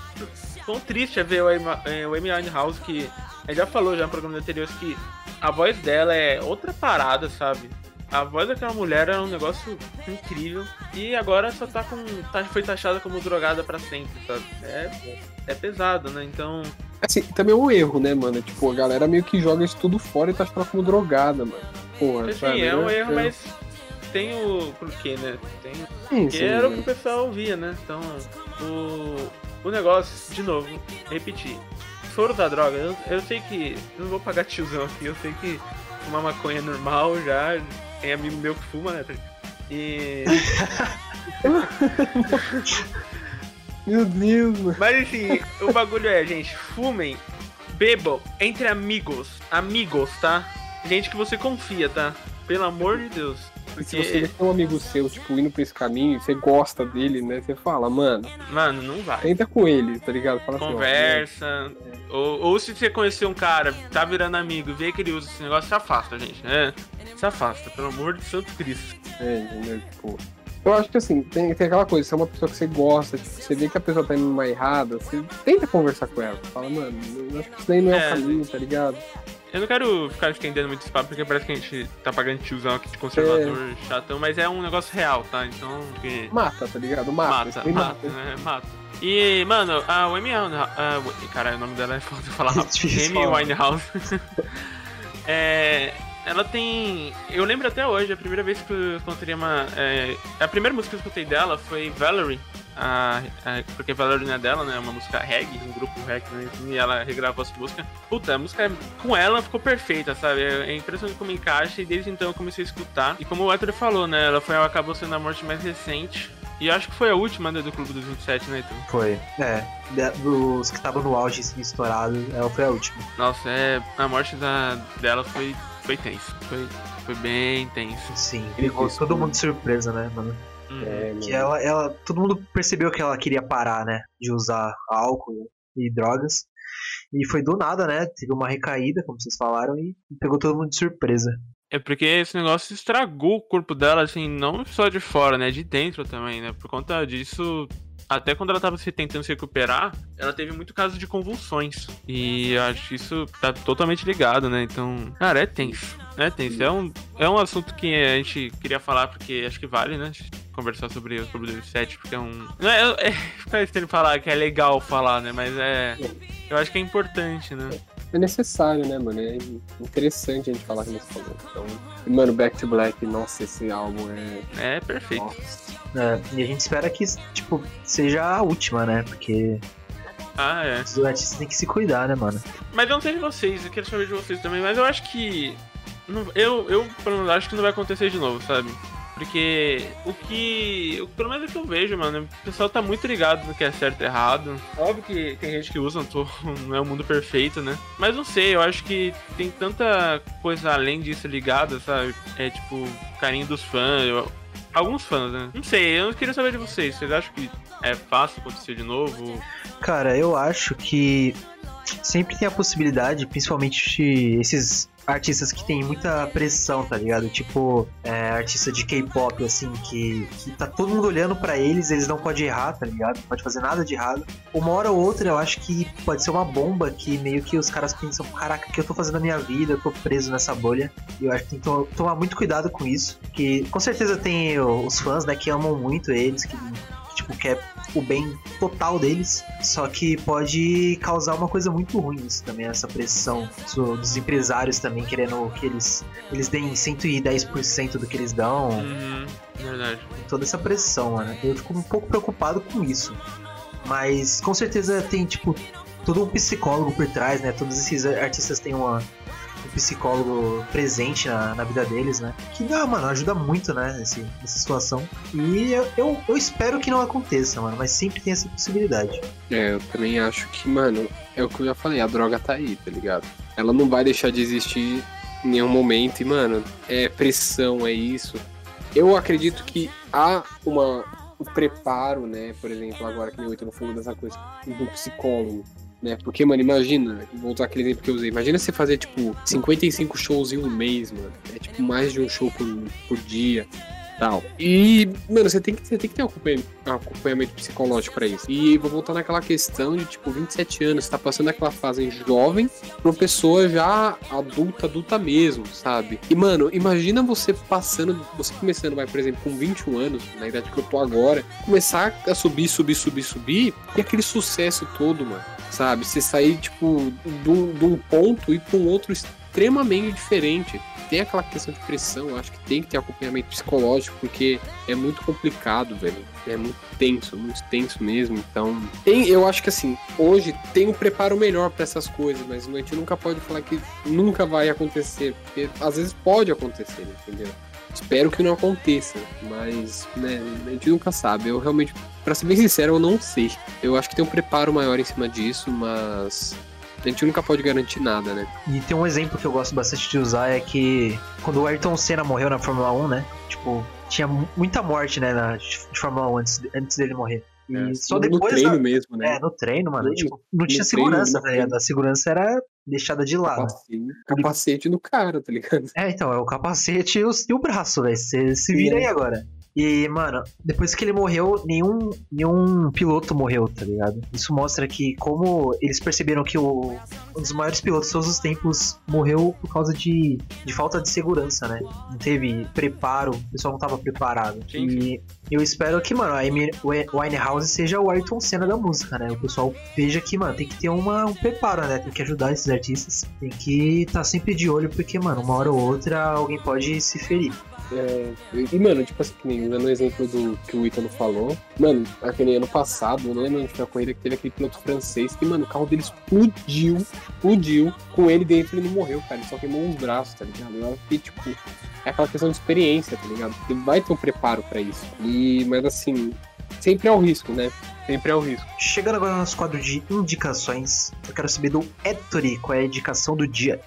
quão triste é ver o é, o Amy Winehouse que. A já falou já no programa anterior que a voz dela é outra parada, sabe? A voz daquela mulher era um negócio incrível. E agora só tá com. Tá, foi taxada como drogada pra sempre, sabe? É, é pesado, né? Então. Assim, também é um erro, né, mano? Tipo, a galera meio que joga isso tudo fora e tá achando como drogada, mano. Porra, Assim, sabe? é um erro, eu- mas tem o porquê, né? Tem. Sim, Porque sim, era o que né? o pessoal ouvia, né? Então, o, o negócio, de novo, repetir. For usar droga, eu, eu sei que. Eu não vou pagar tiozão aqui, eu sei que fumar maconha é normal já. Tem amigo meu que fuma, né? E. Meu Deus, mano. Mas enfim, o bagulho é, gente, fumem, bebam entre amigos. Amigos, tá? Gente que você confia, tá? Pelo amor de Deus. Se você Porque, vê tem um amigo seu, tipo, indo pra esse caminho, você gosta dele, né? Você fala, mano, mano, não vai. tenta com ele, tá ligado? Fala assim, ó, Conversa. Ou, ou se você conhecer um cara, tá virando amigo, vê que ele usa esse negócio, se afasta, gente. É. Se afasta, pelo amor de Santo Cristo. É, entendeu? Tipo, eu acho que assim, tem, tem aquela coisa, se é uma pessoa que você gosta, tipo, você vê que a pessoa tá indo numa errada, você tenta conversar com ela. Fala, mano, eu acho que isso daí não é, É, o caminho, tá ligado? Eu não quero ficar estendendo muito esse papo, porque parece que a gente tá pagando tiozão aqui de conservador, chatão, mas é um negócio real, tá? Então, porque... Mata, tá ligado? Mata. Mata, mata, né? Mata. E, mano, a Amy Winehouse. ah, Cara, o nome dela é foda falar Amy. Winehouse. é. Ela tem. Eu lembro até hoje, a primeira vez que eu encontrei uma. é, a primeira música que eu escutei dela foi Valerie. A, a- porque não é dela, né? É uma música reggae, um grupo reggae, né? E ela regravou essa música. Puta, a música com ela ficou perfeita, sabe? É impressionante como encaixa. E desde então eu comecei a escutar. E como o Héctor falou, né? Ela foi, ela acabou sendo a morte mais recente. E eu acho que foi a última, né, do Clube dos 27, né, então? Foi. É. dos que estavam no auge assim, estourado, ela foi a última. Nossa, é. A morte da, dela foi, foi tenso. Foi, foi bem tenso. Sim. Ele todo mundo de surpresa, né, mano? Uhum. É, Que ela, ela. Todo mundo percebeu que ela queria parar, né? De usar álcool e drogas. E foi do nada, né? Teve uma recaída, como vocês falaram, e pegou todo mundo de surpresa. É porque esse negócio estragou o corpo dela, assim, não só de fora, né? De dentro também, né? Por conta disso, até quando ela tava se tentando se recuperar, ela teve muito caso de convulsões. E eu acho que isso tá totalmente ligado, né? Então, cara, é tenso. É tenso. É um, é um assunto que a gente queria falar, porque acho que vale, né? Conversar sobre o Clube do 7, porque é um. Não é, é ficar estranho falar que é legal falar, né? Mas é. Eu acho que é importante, né? É necessário, né, mano? É interessante a gente falar que você falou. Então, mano, Back to Black, nossa, esse álbum é. É perfeito. É, e a gente espera que, tipo, seja a última, né? Porque Ah, é. os artistas têm que se cuidar, né, mano? Mas eu não sei de vocês, eu quero saber de vocês também, mas eu acho que. Eu, eu, pelo menos, acho que não vai acontecer de novo, sabe? Porque o que. Pelo menos é que eu vejo, mano. O pessoal tá muito ligado no que é certo e errado. Óbvio que tem gente que usa, não, tô- não é o mundo perfeito, né? Mas não sei, eu acho que tem tanta coisa além disso ligada, sabe? É tipo, carinho dos fãs. eu- alguns fãs, né? Não sei, eu queria saber de vocês. Vocês acham que é fácil acontecer de novo? Cara, eu acho que sempre tem a possibilidade, principalmente esses artistas que tem muita pressão, tá ligado? Tipo, é, artista de K-pop, assim, que, que tá todo mundo olhando pra eles, eles não podem errar, tá ligado? Não pode fazer nada de errado. Uma hora ou outra, eu acho que pode ser uma bomba que meio que os caras pensam, caraca, o que eu tô fazendo na minha vida? Eu tô preso nessa bolha. E eu acho que tem que to- tomar muito cuidado com isso. Que com certeza tem os fãs, né, que amam muito eles, que tipo, quer o bem total deles, só que pode causar uma coisa muito ruim isso também, essa pressão dos empresários também querendo que eles, eles deem 110% do que eles dão, Uhum, verdade. toda essa pressão, mano. Eu fico um pouco preocupado com isso. Mas com certeza tem, tipo, todo um psicólogo por trás, né? Todos esses artistas têm uma, um psicólogo presente na, na vida deles, né? Que dá, mano, ajuda muito, né? Nesse, nessa situação. E eu, eu, eu espero que não aconteça, mano. Mas sempre tem essa possibilidade. É, eu também acho que, mano, é o que eu já falei, a droga tá aí, tá ligado? Ela não vai deixar de existir em nenhum momento, e, mano, é pressão, é isso. Eu acredito que há uma, um preparo, né? Por exemplo, agora que nem o Ítalo falou dessa coisa do psicólogo, né? Porque, mano, imagina, vou usar aquele exemplo que eu usei, imagina você fazer, tipo, 55 shows em um mês, mano. É tipo mais de um show por, por dia. Tal. E, mano, você tem que, você tem que ter um acompanhamento, um acompanhamento psicológico pra isso. E vou voltar naquela questão de, tipo, 27 anos, você tá passando aquela fase jovem pra uma pessoa já adulta, adulta mesmo, sabe? E, mano, imagina você passando, você começando, vai, por exemplo, com 21 anos, na idade que eu tô agora, começar a subir, subir, subir, subir, e aquele sucesso todo, mano, sabe? Você sair, tipo, de um, de um ponto e pra um outro extremamente diferente tem aquela questão de pressão, acho que tem que ter acompanhamento psicológico, porque é muito complicado, velho. É muito tenso, muito tenso mesmo. Então, tem, eu acho que assim, hoje tem um preparo melhor para essas coisas, mas a gente nunca pode falar que nunca vai acontecer, porque às vezes pode acontecer, entendeu? Espero que não aconteça, mas né, a gente nunca sabe. Eu realmente, para ser bem sincero, eu não sei. Eu acho que tem um preparo maior em cima disso, mas a gente nunca pode garantir nada, né? E tem um exemplo que eu gosto bastante de usar é que quando o Ayrton Senna morreu na Fórmula 1, né? Tipo, tinha mu- muita morte, né, na, de Fórmula 1 antes, antes dele morrer. E É, só no depois. treino da- mesmo, né? É, no treino, mano. No- tipo, não tinha segurança, no tá ligado? A segurança era deixada de lado. Capacete, capacete no cara, tá ligado? É, então, é o capacete e o, e o braço, velho. Você se vira aí agora. E, mano, depois que ele morreu, nenhum, nenhum piloto morreu, tá ligado? Isso mostra que como eles perceberam que o, um dos maiores pilotos de todos os tempos morreu por causa de, de falta de segurança, né? Não teve preparo, o pessoal não tava preparado. Sim, e eu espero que, mano, a Amy Winehouse seja o Ayrton Senna da música, né? O pessoal veja que, mano, tem que ter uma, um preparo, né? Tem que ajudar esses artistas. Tem que estar sempre de olho, porque, mano, uma hora ou outra alguém pode se ferir. É, e, mano, tipo assim, dando o exemplo do que o Ítalo falou. Mano, aquele ano passado, eu não lembro onde foi a corrida que teve aquele piloto francês que, mano, o carro dele explodiu, explodiu. Com ele dentro ele não morreu, cara. Ele só queimou uns braços, tá ligado? Eu tipo, é aquela questão de experiência, tá ligado? Você vai ter um preparo pra isso. E, mas assim, sempre é o risco, né? Sempre é o risco. Chegando agora no nosso quadro de indicações, eu quero saber do Ettore qual é a indicação do dia.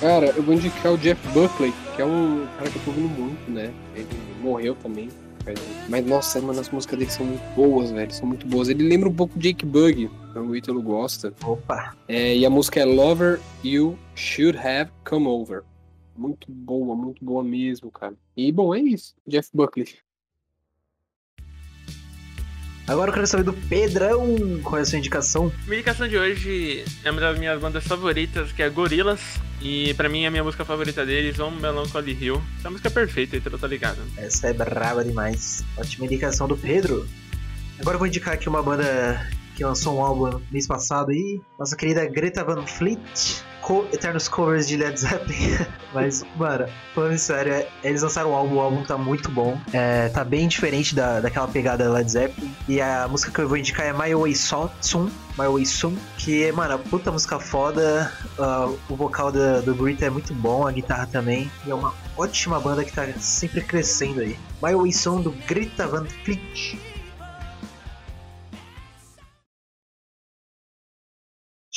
Cara, eu vou indicar o Jeff Buckley, que é um cara que eu tô ouvindo muito, né? Ele morreu também. Mas, nossa, mano, as músicas dele são muito boas, velho. São muito boas. Ele lembra um pouco Jake Bug, que o Ítalo gosta. Opa! É, e a música é Lover You Should Have Come Over. Muito boa, muito boa mesmo, cara. E, bom, é isso. Jeff Buckley. Agora eu quero saber do Pedrão qual é a sua indicação. Minha indicação de hoje é uma das minhas bandas favoritas, que é Gorillaz. E pra mim, a minha música favorita deles, On Melancholy Hill. Essa música é perfeita, então tá ligado. Essa é braba demais. Ótima indicação do Pedro. Agora eu vou indicar aqui uma banda que lançou um álbum mês passado aí. Nossa querida Greta Van Fleet. Co Eternos Covers de Led Zeppelin. Mas, mano, falando sério, eles lançaram um álbum, o álbum tá muito bom. É, tá bem diferente da, daquela pegada Led Zeppelin. E a música que eu vou indicar é My Way So- Soon. My Way Soon. Que é, mano, puta música foda. Ah, o vocal da- do Greta é muito bom, a guitarra também. E é uma ótima banda que tá sempre crescendo aí. My Way Soon do Greta Van Fleet.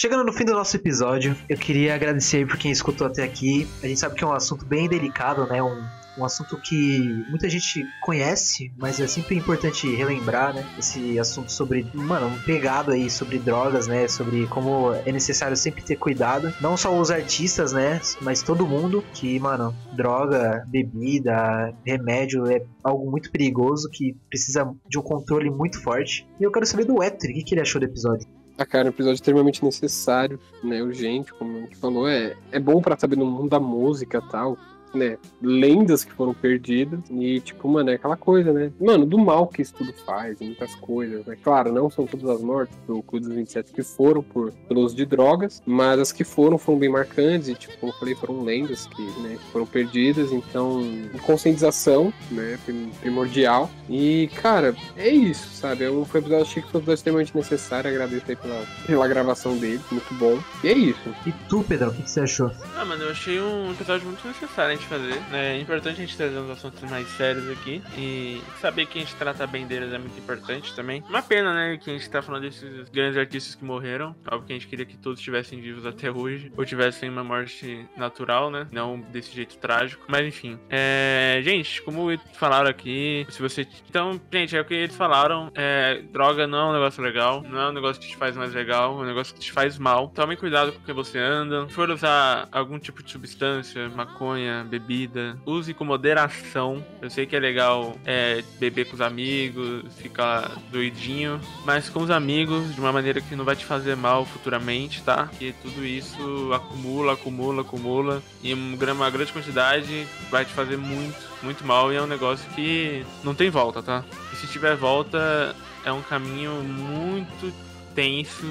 Chegando no fim do nosso episódio, eu queria agradecer por quem escutou até aqui. A gente sabe que é um assunto bem delicado, né? Um, um assunto que muita gente conhece, mas é sempre importante relembrar, né? Esse assunto sobre, mano, um pegado aí sobre drogas, né? Sobre como é necessário sempre ter cuidado. Não só os artistas, né? Mas todo mundo que, mano, droga, bebida, remédio é algo muito perigoso que precisa de um controle muito forte. E eu quero saber do Héctor, o que ele achou do episódio? Ah, cara, um episódio extremamente necessário, né? Urgente, como a gente falou. É, é bom pra saber no mundo da música tal né, lendas que foram perdidas. E, tipo, mano, é aquela coisa, né? Mano, do mal que isso tudo faz, muitas coisas, né? Claro, não são todas as mortes do Clube dos 27 que foram por, pelo uso de drogas, mas as que foram foram bem marcantes e, tipo, como eu falei, foram lendas que, né, foram perdidas. Então, conscientização, né, primordial. E, cara, é isso, sabe? É um, foi um episódio, achei que foi um episódio extremamente necessário. Agradeço aí pela, pela gravação dele, muito bom. E é isso. E tu, Pedro, o que, que você achou? Ah, mano, eu achei um episódio muito necessário gente fazer. É importante a gente trazer uns assuntos mais sérios aqui. E saber que a gente trata bem deles é muito importante também. Uma pena, né, que a gente tá falando desses grandes artistas que morreram. Algo que a gente queria que todos estivessem vivos até hoje. Ou tivessem uma morte natural, né? Não desse jeito trágico. Mas enfim. É... Gente, como falaram aqui, se você. Então, gente, é o que eles falaram. É... Droga não é um negócio legal. Não é um negócio que te faz mais legal. É um negócio que te faz mal. Tome cuidado com o que você anda. Se for usar algum tipo de substância, maconha, bebida. Use com moderação. Eu sei que é legal é, beber com os amigos, ficar doidinho, mas com os amigos de uma maneira que não vai te fazer mal futuramente, tá? Que tudo isso acumula, acumula, acumula e uma grande quantidade vai te fazer muito, muito mal e é um negócio que não tem volta, tá? E se tiver volta, é um caminho muito tenso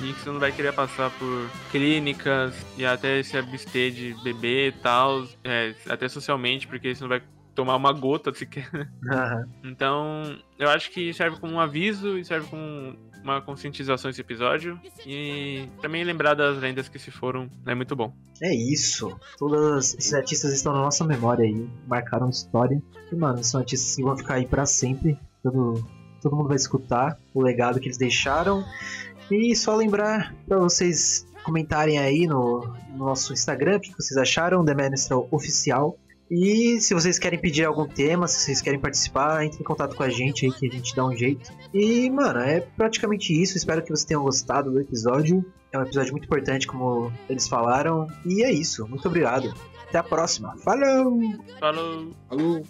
e que você não vai querer passar por clínicas e até se abster de beber e tal, é, até socialmente, porque você não vai tomar uma gota sequer. Uhum. Então, eu acho que serve como um aviso e serve como uma conscientização esse episódio. E também lembrar das lendas que se foram é muito bom. É isso. Todos esses artistas estão na nossa memória aí, marcaram história. E, mano, são artistas que vão ficar aí para sempre. Todo, todo mundo vai escutar o legado que eles deixaram. E só lembrar para vocês comentarem aí no, no, nosso Instagram o que vocês acharam da Menestral Oficial. E se vocês querem pedir algum tema, se vocês querem participar, entre em contato com a gente aí que a gente dá um jeito. E, mano, é praticamente isso. Espero que vocês tenham gostado do episódio. É um episódio muito importante, como eles falaram. E é isso. Muito obrigado. Até a próxima. Falou! Falou! Falou!